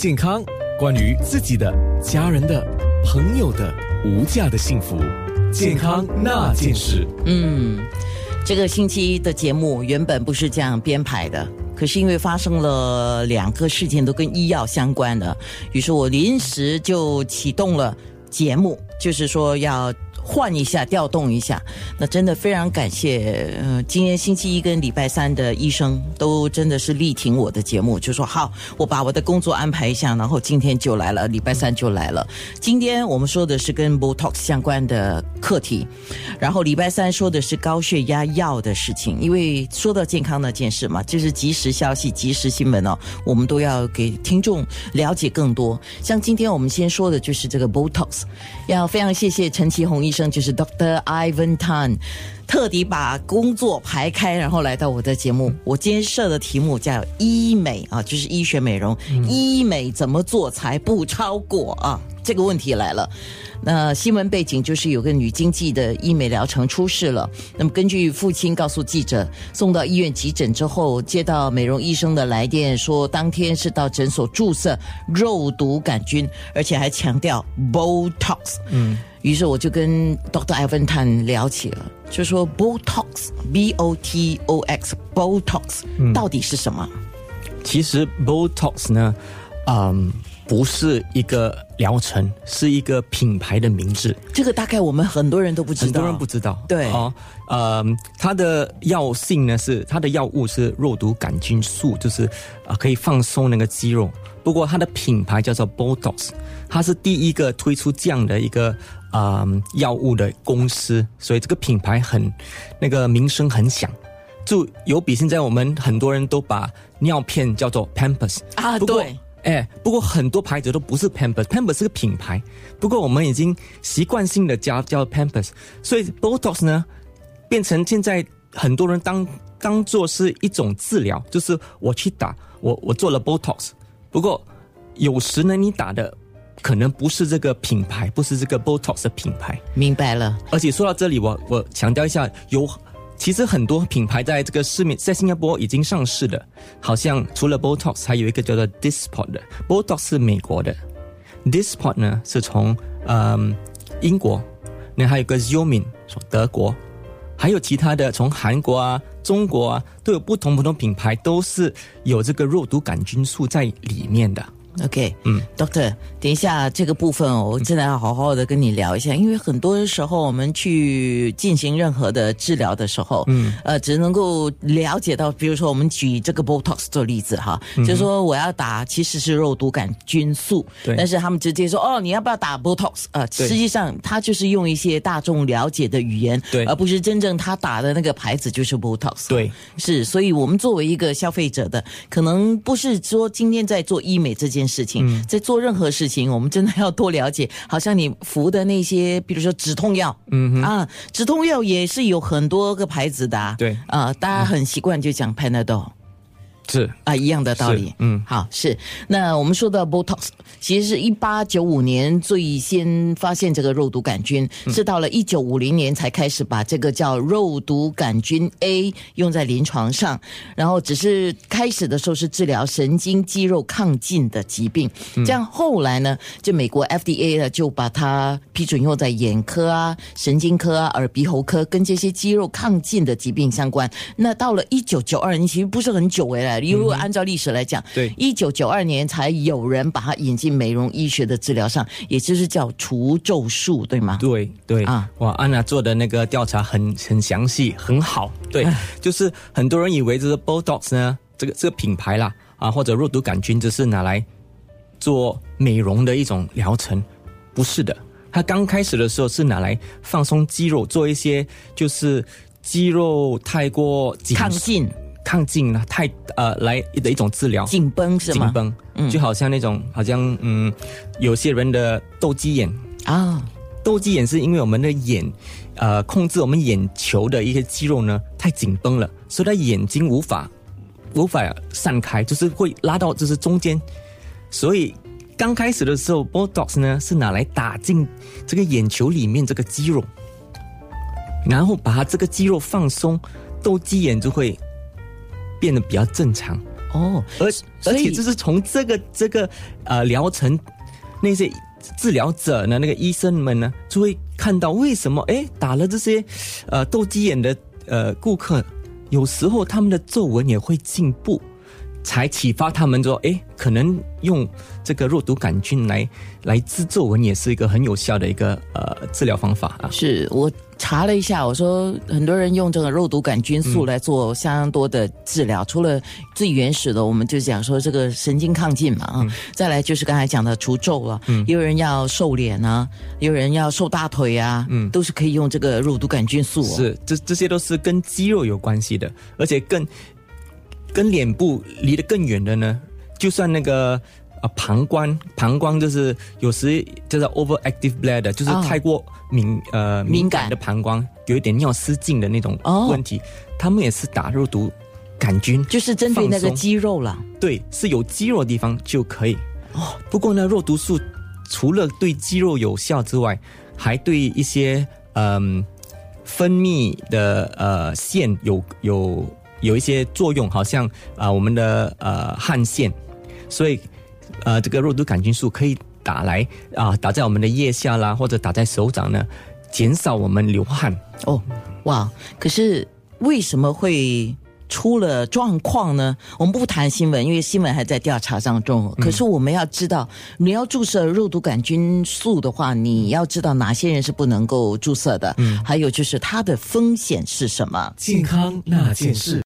健康，关于自己的、家人的、朋友的无价的幸福，健康那件事。嗯，这个星期的节目原本不是这样编排的，可是因为发生了两个事件都跟医药相关的，于是我临时就启动了节目，就是说要。换一下，调动一下，那真的非常感谢。呃，今天星期一跟礼拜三的医生都真的是力挺我的节目，就说好，我把我的工作安排一下，然后今天就来了，礼拜三就来了。今天我们说的是跟 Botox 相关的课题，然后礼拜三说的是高血压药的事情。因为说到健康那件事嘛，就是及时消息、及时新闻哦，我们都要给听众了解更多。像今天我们先说的就是这个 Botox，要非常谢谢陈其宏医生。就是 Doctor Ivan Tan，特地把工作排开，然后来到我的节目。我今天设的题目叫医美啊，就是医学美容。医美怎么做才不超过啊？这个问题来了。那新闻背景就是有个女经济的医美疗程出事了。那么根据父亲告诉记者，送到医院急诊之后，接到美容医生的来电，说当天是到诊所注射肉毒杆菌，而且还强调 Botox。嗯。于是我就跟 Dr. Ivan Tan 聊起了，就说 Botox，B O T O X，Botox 到底是什么？其实 Botox 呢，嗯，不是一个疗程，是一个品牌的名字。这个大概我们很多人都不知道，很多人不知道。对哦，呃，它的药性呢是它的药物是肉毒杆菌素，就是啊可以放松那个肌肉。不过它的品牌叫做 Botox，它是第一个推出这样的一个。啊，药物的公司，所以这个品牌很那个名声很响，就有比现在我们很多人都把尿片叫做 Pampers 啊，对，哎，不过很多牌子都不是 Pampers，Pampers 是个品牌，不过我们已经习惯性的叫叫 Pampers，所以 Botox 呢变成现在很多人当当做是一种治疗，就是我去打我我做了 Botox，不过有时呢你打的。可能不是这个品牌，不是这个 Botox 的品牌。明白了。而且说到这里，我我强调一下，有其实很多品牌在这个市面，在新加坡已经上市的，好像除了 Botox，还有一个叫做 Disport 的。Botox 是美国的，Disport 呢是从嗯英国，那还有个 Zomin 从德国，还有其他的从韩国啊、中国啊都有不同不同品牌，都是有这个肉毒杆菌素在里面的。OK，嗯，Doctor，等一下这个部分我真的要好好的跟你聊一下，因为很多时候我们去进行任何的治疗的时候，嗯，呃，只能够了解到，比如说我们举这个 Botox 做例子哈，就是说我要打其实是肉毒杆菌素，对，但是他们直接说哦，你要不要打 Botox？呃，实际上他就是用一些大众了解的语言，对，而不是真正他打的那个牌子就是 Botox，对，是，所以我们作为一个消费者的，可能不是说今天在做医美这件。件事情，在做任何事情，我们真的要多了解。好像你服的那些，比如说止痛药，嗯啊，止痛药也是有很多个牌子的，对啊，大家很习惯就讲 Panadol。是啊，一样的道理。嗯，好，是。那我们说到 Botox，其实是一八九五年最先发现这个肉毒杆菌，是到了一九五零年才开始把这个叫肉毒杆菌 A 用在临床上。然后只是开始的时候是治疗神经肌肉亢进的疾病，这样后来呢，就美国 FDA 呢就把它批准用在眼科啊、神经科啊、耳鼻喉科，跟这些肌肉亢进的疾病相关。那到了一九九二年，其实不是很久哎。如果按照历史来讲，对，一九九二年才有人把它引进美容医学的治疗上，也就是叫除皱术，对吗？对对啊，哇，安娜做的那个调查很很详细，很好。对，就是很多人以为这个 Botox 呢，这个这个品牌啦，啊，或者肉毒杆菌，只是拿来做美容的一种疗程，不是的。它刚开始的时候是拿来放松肌肉，做一些就是肌肉太过亢进。亢进了太呃来的一种治疗，紧绷是吗？紧绷，嗯，就好像那种好像嗯，有些人的斗鸡眼啊，斗鸡眼是因为我们的眼呃控制我们眼球的一些肌肉呢太紧绷了，所以他眼睛无法无法散开，就是会拉到就是中间。所以刚开始的时候，Botox 呢是拿来打进这个眼球里面这个肌肉，然后把它这个肌肉放松，斗鸡眼就会。变得比较正常，哦，而而且就是从这个这个呃疗程，那些治疗者呢，那个医生们呢，就会看到为什么哎打了这些呃斗鸡眼的呃顾客，有时候他们的皱纹也会进步。才启发他们说，哎，可能用这个肉毒杆菌来来治皱纹，也是一个很有效的一个呃治疗方法啊。是我查了一下，我说很多人用这个肉毒杆菌素来做相当多的治疗，除了最原始的，我们就讲说这个神经亢进嘛啊，再来就是刚才讲的除皱了，嗯，有人要瘦脸啊，有人要瘦大腿啊，嗯，都是可以用这个肉毒杆菌素、哦。是，这这些都是跟肌肉有关系的，而且更跟脸部离得更远的呢，就算那个啊膀胱，膀胱就是有时就是 overactive bladder，就是哦。太过敏、呃敏感。的膀胱，有一点尿失禁的那种哦。问题，他们也是打肉毒杆菌，就是针对那个肌肉了。对，是有肌肉的地方就可以。哦，不过呢，肉毒素除了对肌肉有效之外，还对一些嗯、分泌的呃腺有有有一些作用，好像啊、我们的呃汗腺，所以呃这个肉毒杆菌素可以打来啊、打在我们的腋下啦，或者打在手掌呢，减少我们流汗。哦，哇！可是为什么会出了状况呢？我们不谈新闻，因为新闻还在调查当中。可是我们要知道，你要注射肉毒杆菌素的话，你要知道哪些人是不能够注射的，嗯，还有就是它的风险是什么。健康那件事。